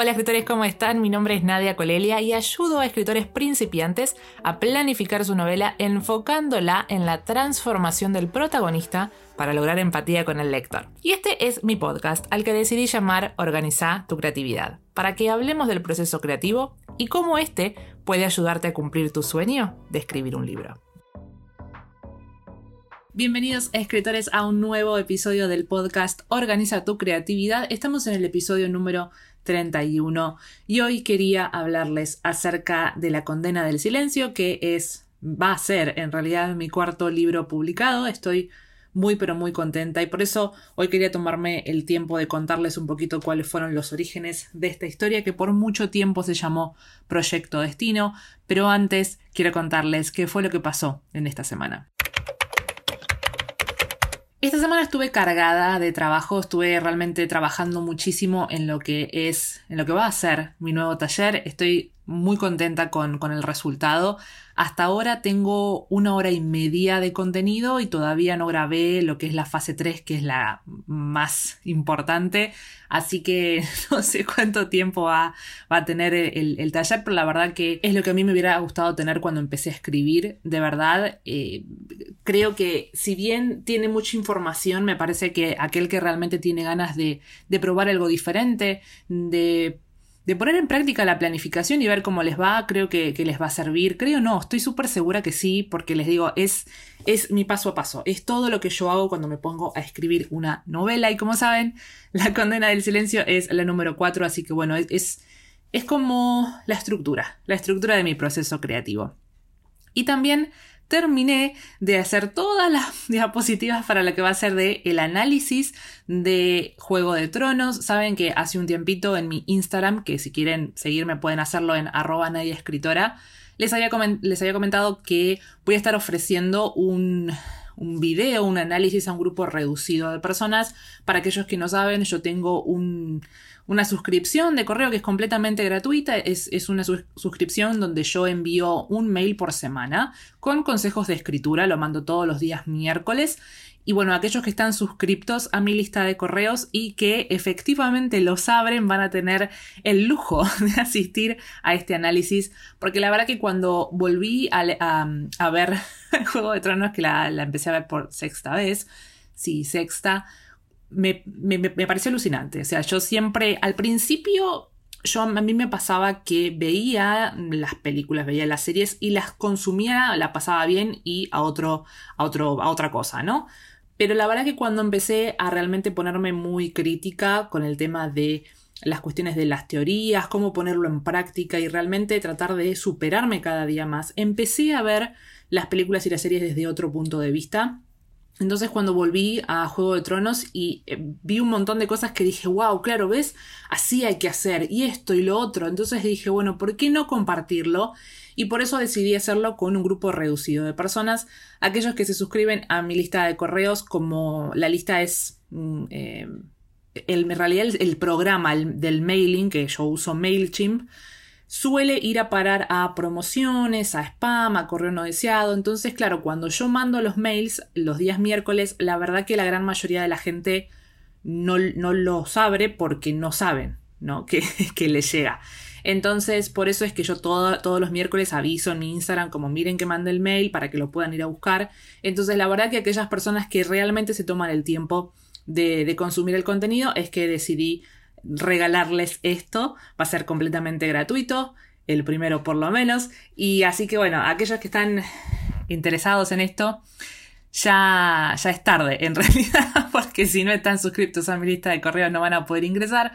Hola escritores, ¿cómo están? Mi nombre es Nadia Colelia y ayudo a escritores principiantes a planificar su novela enfocándola en la transformación del protagonista para lograr empatía con el lector. Y este es mi podcast al que decidí llamar Organiza tu creatividad, para que hablemos del proceso creativo y cómo este puede ayudarte a cumplir tu sueño de escribir un libro. Bienvenidos escritores a un nuevo episodio del podcast Organiza tu creatividad. Estamos en el episodio número 31 y hoy quería hablarles acerca de La condena del silencio, que es va a ser en realidad mi cuarto libro publicado. Estoy muy pero muy contenta y por eso hoy quería tomarme el tiempo de contarles un poquito cuáles fueron los orígenes de esta historia que por mucho tiempo se llamó Proyecto Destino, pero antes quiero contarles qué fue lo que pasó en esta semana. Esta semana estuve cargada de trabajo, estuve realmente trabajando muchísimo en lo que es, en lo que va a ser mi nuevo taller. Estoy muy contenta con, con el resultado. Hasta ahora tengo una hora y media de contenido y todavía no grabé lo que es la fase 3, que es la más importante. Así que no sé cuánto tiempo va, a tener el, taller, pero la verdad que es lo que a mí me hubiera gustado tener cuando empecé a escribir. De verdad, eh, creo que si bien tiene mucha información, me parece que aquel que realmente tiene ganas de, de probar algo diferente, de de poner en práctica la planificación y ver cómo les va, creo que, les va a servir. Creo no, estoy súper segura que sí, porque les digo, es, es mi paso a paso, es todo lo que yo hago cuando me pongo a escribir una novela. Y como saben, La condena del silencio es la número 4, así que bueno, es, es como la estructura, la estructura de mi proceso creativo. Y también terminé de hacer todas las diapositivas para lo que va a ser de el análisis de Juego de Tronos. Saben que hace un tiempito en mi Instagram, que si quieren seguirme pueden hacerlo en arroba nadie les había, les había comentado que voy a estar ofreciendo un, un video, un análisis a un grupo reducido de personas. Para aquellos que no saben, yo tengo un, una suscripción de correo que es completamente gratuita. Es, una suscripción donde yo envío un mail por semana con consejos de escritura. Lo mando todos los días miércoles. Y bueno, aquellos que están suscriptos a mi lista de correos y que efectivamente los abren van a tener el lujo de asistir a este análisis. Porque la verdad que cuando volví a, ver el Juego de Tronos, que la, la empecé a ver por sexta vez, sí, sexta, me, me, me, pareció alucinante. O sea, yo siempre, al principio, yo a mí me pasaba que veía las películas, veía las series y las consumía, la pasaba bien y a otro, a otro, a otra cosa, ¿no? Pero la verdad que cuando empecé a realmente ponerme muy crítica con el tema de las cuestiones de las teorías, cómo ponerlo en práctica y realmente tratar de superarme cada día más, empecé a ver las películas y las series desde otro punto de vista entonces cuando volví a Juego de Tronos y eh, vi un montón de cosas que dije, wow, claro, ¿ves? Así hay que hacer, y esto y lo otro. Entonces dije, bueno, ¿por qué no compartirlo? Y por eso decidí hacerlo con un grupo reducido de personas, aquellos que se suscriben a mi lista de correos, como la lista es... Mm, eh, el, en realidad el, programa del mailing, que yo uso MailChimp, suele ir a parar a promociones, a spam, a correo no deseado. Entonces, claro, cuando yo mando los mails los días miércoles, la verdad que la gran mayoría de la gente no, no los abre porque no saben, ¿no? Que, que les llega. Entonces, por eso es que yo todos los miércoles aviso en mi Instagram como miren que mande el mail para que lo puedan ir a buscar. Entonces, la verdad que aquellas personas que realmente se toman el tiempo de, de consumir el contenido es que decidí regalarles esto. Va a ser completamente gratuito, el primero por lo menos. Y así que bueno, aquellos que están interesados en esto, ya, ya es tarde en realidad, porque si no están suscritos a mi lista de correos no van a poder ingresar.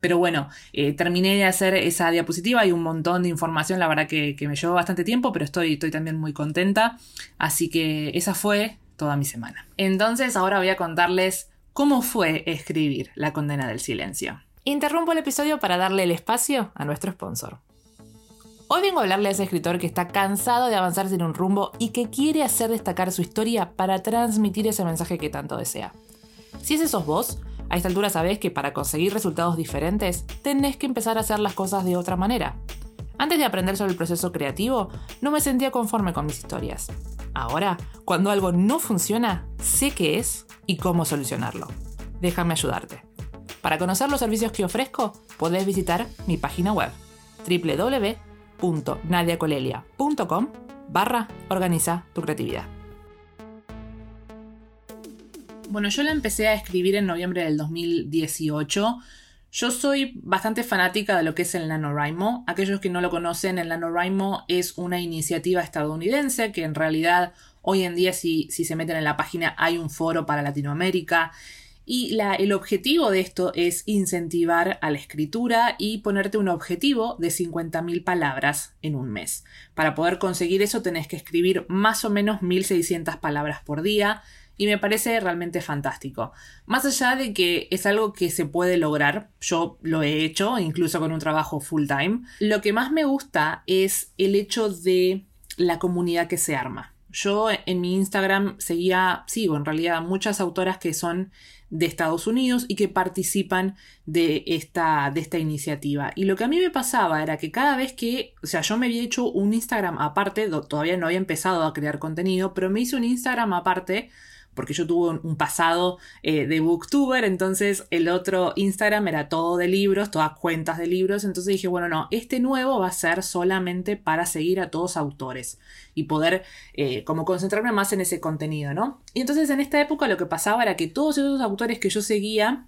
Pero bueno, eh, terminé de hacer esa diapositiva, hay un montón de información, la verdad que, me llevó bastante tiempo, pero estoy, estoy también muy contenta. Así que esa fue toda mi semana. Entonces ahora voy a contarles cómo fue escribir La condena del silencio. Interrumpo el episodio para darle el espacio a nuestro sponsor. Hoy vengo a hablarle a ese escritor que está cansado de avanzar sin un rumbo y que quiere hacer destacar su historia para transmitir ese mensaje que tanto desea. Si ese sos vos, a esta altura sabés que para conseguir resultados diferentes tenés que empezar a hacer las cosas de otra manera. Antes de aprender sobre el proceso creativo, no me sentía conforme con mis historias. Ahora, cuando algo no funciona, sé qué es y cómo solucionarlo. Déjame ayudarte. Para conocer los servicios que ofrezco, podés visitar mi página web www.nadiacolelia.com barra organiza tu creatividad. Bueno, yo la empecé a escribir en noviembre del 2018. Yo soy bastante fanática de lo que es el NaNoWriMo. Aquellos que no lo conocen, el NaNoWriMo es una iniciativa estadounidense que en realidad hoy en día si, se meten en la página hay un foro para Latinoamérica. Y el objetivo de esto es incentivar a la escritura y ponerte un objetivo de 50.000 palabras en un mes. Para poder conseguir eso tenés que escribir más o menos 1.600 palabras por día y me parece realmente fantástico. Más allá de que es algo que se puede lograr, yo lo he hecho, incluso con un trabajo full time, lo que más me gusta es el hecho de la comunidad que se arma. Yo en mi Instagram seguía, sigo en realidad, muchas autoras que son de Estados Unidos y que participan de esta, de esta iniciativa. Y lo que a mí me pasaba era que cada vez que, o sea, yo me había hecho un Instagram aparte, todavía no había empezado a crear contenido, pero me hice un Instagram aparte porque yo tuve un, pasado eh, de booktuber, entonces el otro Instagram era todo de libros, todas cuentas de libros, entonces dije, bueno, no, este nuevo va a ser solamente para seguir a todos autores y poder eh, como concentrarme más en ese contenido, ¿no? Y entonces en esta época lo que pasaba era que todos esos autores que yo seguía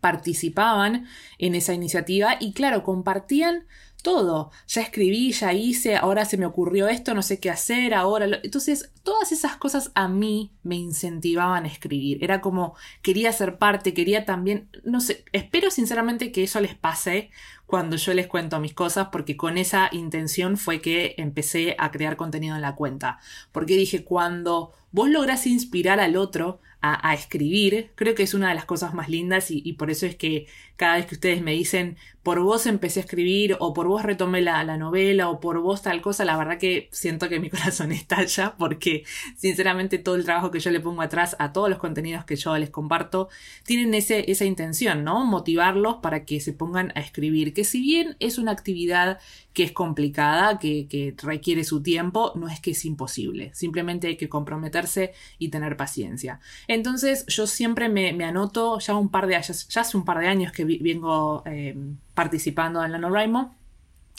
participaban en esa iniciativa y claro, compartían todo. Ya escribí, ya hice, ahora se me ocurrió esto, no sé qué hacer, ahora... Entonces, todas esas cosas a mí me incentivaban a escribir. Era como, quería ser parte, quería también, no sé, espero sinceramente que eso les pase cuando yo les cuento mis cosas, porque con esa intención fue que empecé a crear contenido en la cuenta. Porque dije, cuando vos lográs inspirar al otro a, escribir, creo que es una de las cosas más lindas y, por eso es que cada vez que ustedes me dicen, por vos empecé a escribir o por vos retomé la, la novela o por vos tal cosa, la verdad que siento que mi corazón estalla porque sinceramente todo el trabajo que yo le pongo atrás a todos los contenidos que yo les comparto tienen ese, esa intención, ¿no? Motivarlos para que se pongan a escribir, que si bien es una actividad que es complicada, que, que requiere su tiempo, no es que es imposible, simplemente hay que comprometerse y tener paciencia. Entonces yo siempre me, anoto, ya un par de años, ya hace un par de años que vengo eh, participando en la NaNoWriMo.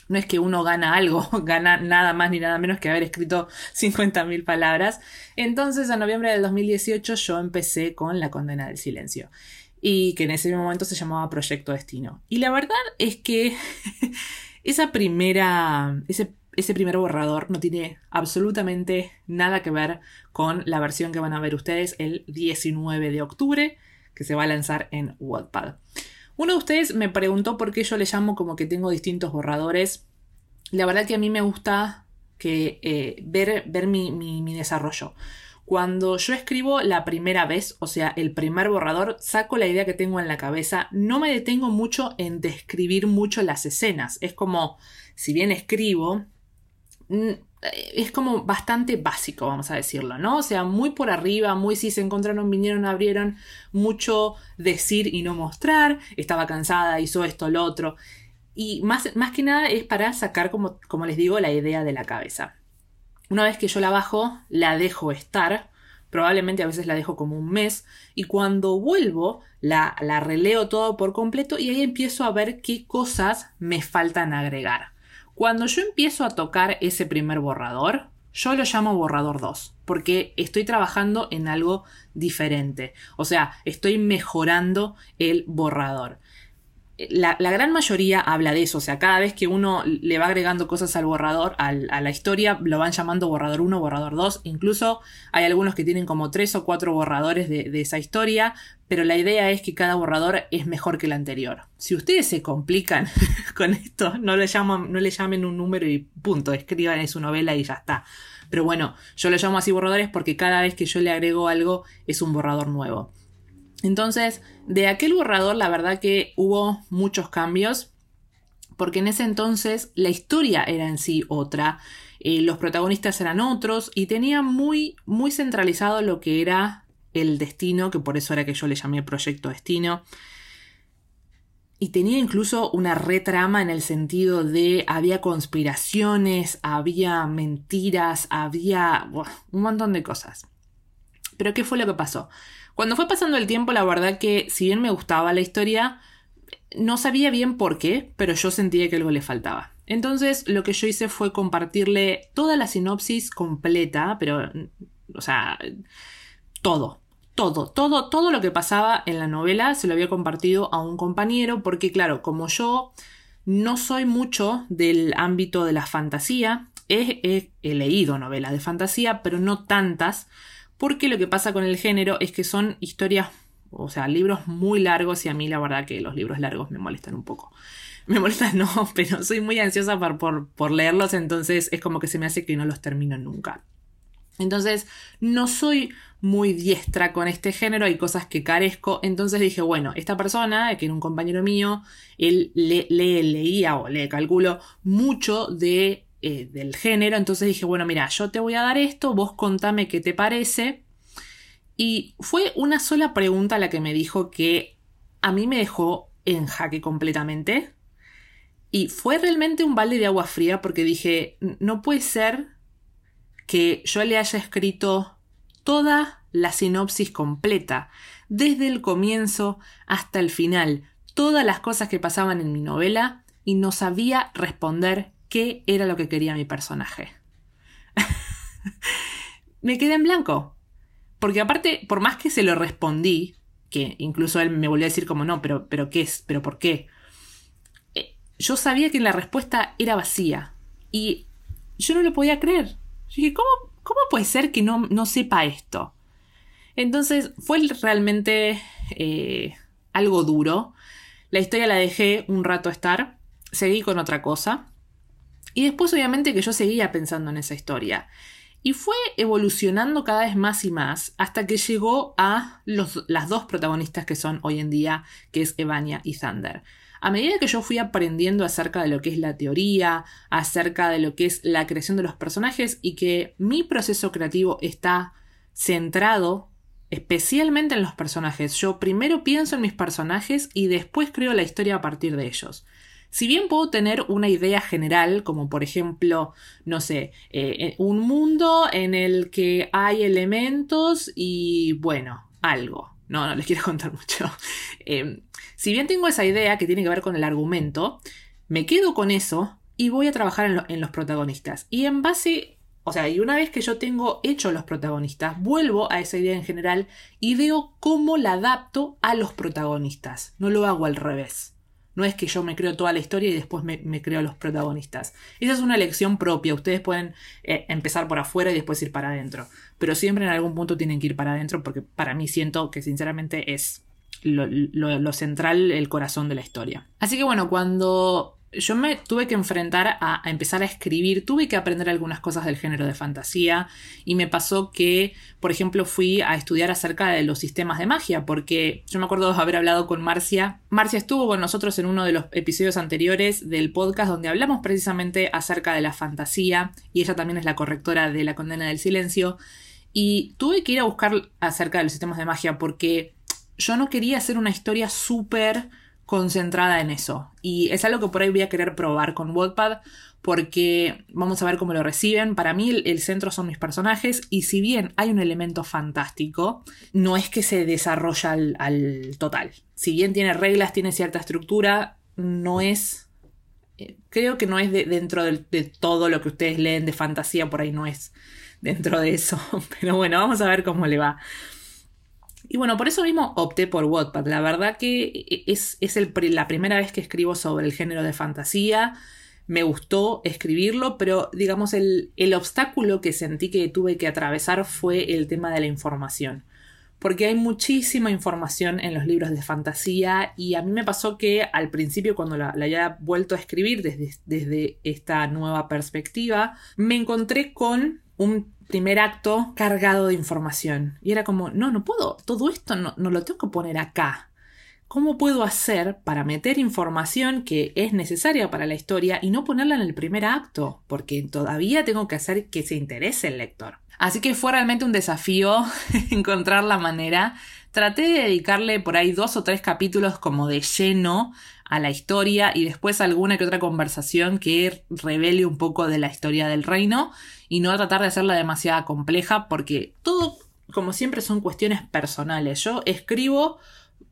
No es que uno gana algo, gana nada más ni nada menos que haber escrito 50.000 palabras. Entonces, en noviembre del 2018 yo empecé con La condena del silencio y que en ese momento se llamaba Proyecto Destino. Y la verdad es que esa primera, ese ese primer borrador no tiene absolutamente nada que ver con la versión que van a ver ustedes el 19 de octubre, que se va a lanzar en Wattpad. Uno de ustedes me preguntó por qué yo le llamo como que tengo distintos borradores. La verdad que a mí me gusta que, eh, ver, ver mi, mi desarrollo. Cuando yo escribo la primera vez, o sea, el primer borrador, saco la idea que tengo en la cabeza, no me detengo mucho en describir mucho las escenas. Es como, si bien escribo, es como bastante básico, vamos a decirlo, ¿no? O sea, muy por arriba, muy si se encontraron, vinieron, abrieron, mucho decir y no mostrar, estaba cansada, hizo esto, lo otro. Y más, más que nada es para sacar, como, como les digo, la idea de la cabeza. Una vez que yo la bajo, la dejo estar, probablemente a veces la dejo como un mes, y cuando vuelvo, la, la releo todo por completo y ahí empiezo a ver qué cosas me faltan agregar. Cuando yo empiezo a tocar ese primer borrador, yo lo llamo borrador 2, porque estoy trabajando en algo diferente. O sea, estoy mejorando el borrador la, gran mayoría habla de eso, o sea, cada vez que uno le va agregando cosas al borrador, a la historia, lo van llamando borrador 1, borrador 2, incluso hay algunos que tienen como 3 o 4 borradores de, esa historia, pero la idea es que cada borrador es mejor que el anterior. Si ustedes se complican con esto, no le, no le llamen un número y punto, escriban en su novela y ya está. Pero bueno, yo lo llamo así borradores porque cada vez que yo le agrego algo es un borrador nuevo. Entonces, de aquel borrador, la verdad que hubo muchos cambios, porque en ese entonces la historia era en sí otra, eh, los protagonistas eran otros y tenía muy, muy centralizado lo que era el destino, que por eso era que yo le llamé Proyecto Destino. Y tenía incluso una retrama en el sentido de había conspiraciones, había mentiras, había un montón de cosas. Pero ¿qué fue lo que pasó? Cuando fue pasando el tiempo, la verdad que si bien me gustaba la historia, no sabía bien por qué, pero yo sentía que algo le faltaba. Entonces lo que yo hice fue compartirle toda la sinopsis completa, pero, o sea, todo, todo, todo, todo lo que pasaba en la novela se lo había compartido a un compañero, porque claro, como yo no soy mucho del ámbito de la fantasía, he, he leído novelas de fantasía, pero no tantas, porque lo que pasa con el género es que son historias, o sea, libros muy largos y a mí la verdad que los libros largos me molestan un poco. Me molestan no, pero soy muy ansiosa por, por, leerlos, entonces es como que se me hace que no los termino nunca. Entonces, no soy muy diestra con este género, hay cosas que carezco. Entonces dije, bueno, esta persona, que era un compañero mío, él le, leía o le calculo mucho de eh, del género. Entonces dije, bueno, mira, yo te voy a dar esto, vos contame qué te parece. Y fue una sola pregunta la que me dijo que a mí me dejó en jaque completamente. Y fue realmente un balde de agua fría porque dije, no puede ser que yo le haya escrito toda la sinopsis completa, desde el comienzo hasta el final, todas las cosas que pasaban en mi novela y no sabía responder qué era lo que quería mi personaje. me quedé en blanco. Porque aparte, por más que se lo respondí, que incluso él me volvió a decir como no, pero, pero ¿qué es? ¿Pero por qué? Eh, yo sabía que la respuesta era vacía. Y yo no lo podía creer. Yo dije, ¿cómo, cómo puede ser que no, no sepa esto? Entonces fue realmente eh, algo duro. La historia la dejé un rato estar. Seguí con otra cosa. Y después obviamente que yo seguía pensando en esa historia. Y fue evolucionando cada vez más y más hasta que llegó a los, las dos protagonistas que son hoy en día, que es Evania y Thunder. A medida que yo fui aprendiendo acerca de lo que es la teoría, acerca de lo que es la creación de los personajes y que mi proceso creativo está centrado especialmente en los personajes. Yo primero pienso en mis personajes y después creo la historia a partir de ellos. Si bien puedo tener una idea general, como por ejemplo, no sé, eh, eh, un mundo en el que hay elementos y bueno, algo. No, no les quiero contar mucho. Em, si bien tengo esa idea que tiene que ver con el argumento, me quedo con eso y voy a trabajar en, en los protagonistas. Y en base o sea, y una vez que yo tengo hecho los protagonistas, vuelvo a esa idea en general y veo cómo la adapto a los protagonistas. No lo hago al revés. No es que yo me creo toda la historia y después me, creo los protagonistas. Esa es una elección propia. Ustedes pueden eh, empezar por afuera y después ir para adentro. Pero siempre en algún punto tienen que ir para adentro porque para mí siento que sinceramente es lo central, el corazón de la historia. Así que bueno, cuando yo me tuve que enfrentar a, empezar a escribir, tuve que aprender algunas cosas del género de fantasía y me pasó que, por ejemplo, fui a estudiar acerca de los sistemas de magia, porque yo me acuerdo de haber hablado con Marcia. Marcia estuvo con nosotros en uno de los episodios anteriores del podcast donde hablamos precisamente acerca de la fantasía y ella también es la correctora de la condena del silencio. Y tuve que ir a buscar acerca de los sistemas de magia porque yo no quería hacer una historia súper concentrada en eso. Y es algo que por ahí voy a querer probar con Wattpad porque vamos a ver cómo lo reciben. Para mí el, centro son mis personajes y si bien hay un elemento fantástico, no es que se desarrolla al, total. Si bien tiene reglas, tiene cierta estructura, no es... Eh, creo que no es dentro de, de todo lo que ustedes leen de fantasía, por ahí no es dentro de eso. Pero bueno, vamos a ver cómo le va. Y bueno, por eso mismo opté por Wattpad. La verdad que es, es la primera vez que escribo sobre el género de fantasía. Me gustó escribirlo, pero digamos el, el obstáculo que sentí que tuve que atravesar fue el tema de la información porque hay muchísima información en los libros de fantasía y a mí me pasó que al principio cuando la, la haya vuelto a escribir desde, desde, esta nueva perspectiva, me encontré con un primer acto cargado de información. Y era como, no, no puedo, todo esto no, no lo tengo que poner acá. ¿Cómo puedo hacer para meter información que es necesaria para la historia y no ponerla en el primer acto? Porque todavía tengo que hacer que se interese el lector. Así que fue realmente un desafío encontrar la manera. Traté de dedicarle por ahí dos o tres capítulos como de lleno a la historia y después alguna que otra conversación que revele un poco de la historia del reino y no tratar de hacerla demasiado compleja porque todo como siempre, son cuestiones personales. Yo escribo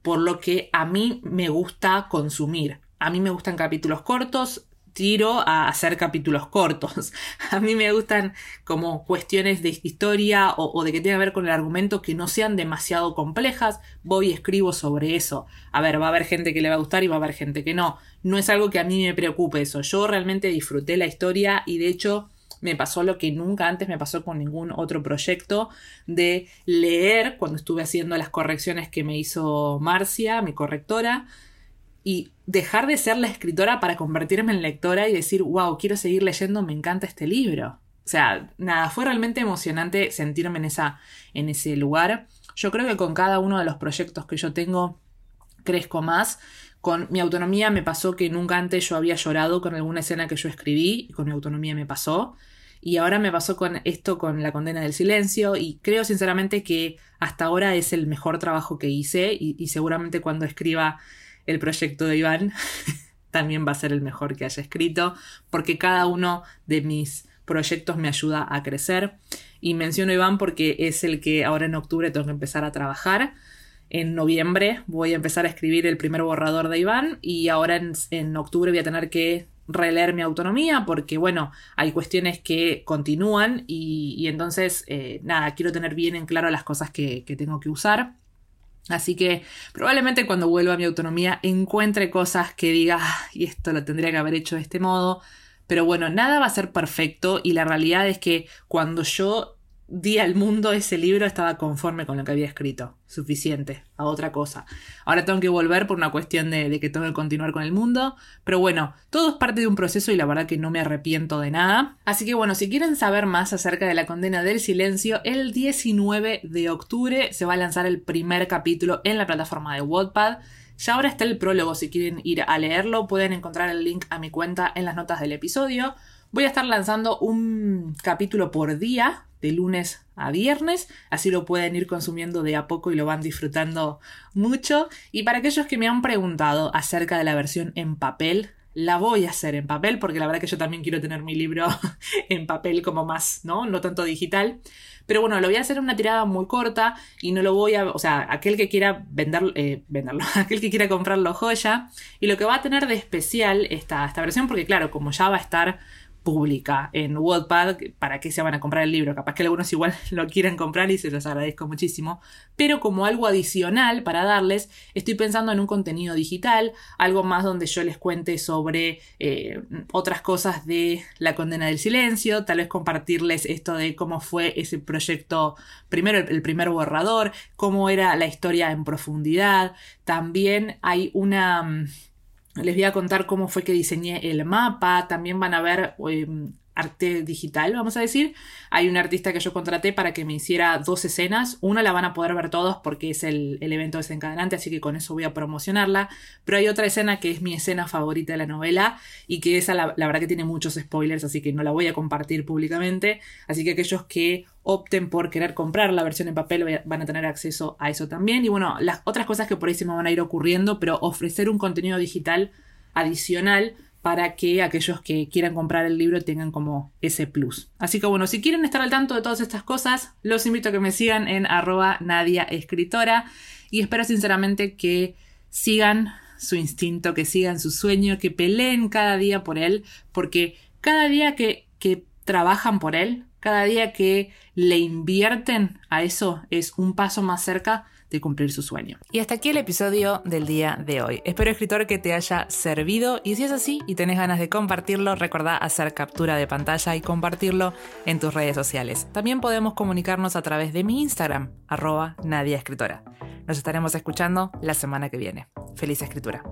por lo que a mí me gusta consumir. A mí me gustan capítulos cortos, tiro a hacer capítulos cortos. A mí me gustan como cuestiones de historia o, de que tenga que ver con el argumento que no sean demasiado complejas. Voy y escribo sobre eso. A ver, va a haber gente que le va a gustar y va a haber gente que no. No es algo que a mí me preocupe eso. Yo realmente disfruté la historia y de hecho me pasó lo que nunca antes me pasó con ningún otro proyecto de leer cuando estuve haciendo las correcciones que me hizo Marcia, mi correctora y dejar de ser la escritora para convertirme en lectora y decir, wow, quiero seguir leyendo, me encanta este libro. O sea, nada, fue realmente emocionante sentirme en, esa, en ese lugar. Yo creo que con cada uno de los proyectos que yo tengo crezco más. Con mi autonomía me pasó que nunca antes yo había llorado con alguna escena que yo escribí y con mi autonomía me pasó. Y ahora me pasó con esto, con la condena del silencio, y creo sinceramente que hasta ahora es el mejor trabajo que hice y seguramente cuando escriba el proyecto de Iván también va a ser el mejor que haya escrito, porque cada uno de mis proyectos me ayuda a crecer. Y menciono a Iván porque es el que ahora en octubre tengo que empezar a trabajar. En noviembre voy a empezar a escribir el primer borrador de Iván y ahora en, octubre voy a tener que releer mi autonomía porque, bueno, hay cuestiones que continúan y, entonces, eh, nada, quiero tener bien en claro las cosas que tengo que usar. Así que probablemente cuando vuelva a mi autonomía encuentre cosas que diga, y esto lo tendría que haber hecho de este modo. Pero bueno, nada va a ser perfecto y la realidad es que cuando yo di al mundo ese libro estaba conforme con lo que había escrito. Suficiente, a otra cosa. Ahora tengo que volver por una cuestión de, que tengo que continuar con el mundo. Pero bueno, todo es parte de un proceso y la verdad que no me arrepiento de nada. Así que bueno, si quieren saber más acerca de la condena del silencio, el 19 de octubre se va a lanzar el primer capítulo en la plataforma de Wattpad. Ya ahora está el prólogo, si quieren ir a leerlo, pueden encontrar el link a mi cuenta en las notas del episodio. Voy a estar lanzando un capítulo por día de lunes a viernes, así lo pueden ir consumiendo de a poco y lo van disfrutando mucho. Y para aquellos que me han preguntado acerca de la versión en papel, la voy a hacer en papel porque la verdad que yo también quiero tener mi libro en papel como más, ¿no? No tanto digital. Pero bueno, lo voy a hacer en una tirada muy corta y no lo voy a, o sea, aquel que quiera vender, eh, venderlo, aquel que quiera comprarlo joya. Y lo que va a tener de especial esta, esta versión, porque claro, como ya va a estar pública en Wattpad, ¿para qué se van a comprar el libro? Capaz que algunos igual lo quieren comprar y se los agradezco muchísimo, pero como algo adicional para darles, estoy pensando en un contenido digital, algo más donde yo les cuente sobre eh, otras cosas de la condena del silencio, tal vez compartirles esto de cómo fue ese proyecto, primero el primer borrador, cómo era la historia en profundidad, también hay una mm, les voy a contar cómo fue que diseñé el mapa. También van a ver em, arte digital, vamos a decir. Hay un artista que yo contraté para que me hiciera dos escenas. Una la van a poder ver todos porque es el, evento desencadenante, así que con eso voy a promocionarla. Pero hay otra escena que es mi escena favorita de la novela y que esa la, la verdad que tiene muchos spoilers, así que no la voy a compartir públicamente. Así que aquellos que opten por querer comprar la versión en papel van a tener acceso a eso también. Y bueno, las otras cosas que por ahí se me van a ir ocurriendo, pero ofrecer un contenido digital adicional para que aquellos que quieran comprar el libro tengan como ese plus. Así que bueno, si quieren estar al tanto de todas estas cosas, los invito a que me sigan en arroba Nadia Escritora y espero sinceramente que sigan su instinto, que sigan su sueño, que peleen cada día por él, porque cada día que, que trabajan por él, cada día que le invierten a eso es un paso más cerca de cumplir su sueño. Y hasta aquí el episodio del día de hoy. Espero, escritor, que te haya servido y si es así y tenés ganas de compartirlo, recordá hacer captura de pantalla y compartirlo en tus redes sociales. También podemos comunicarnos a través de mi Instagram, arroba Nadia Escritora. Nos estaremos escuchando la semana que viene. Feliz escritura.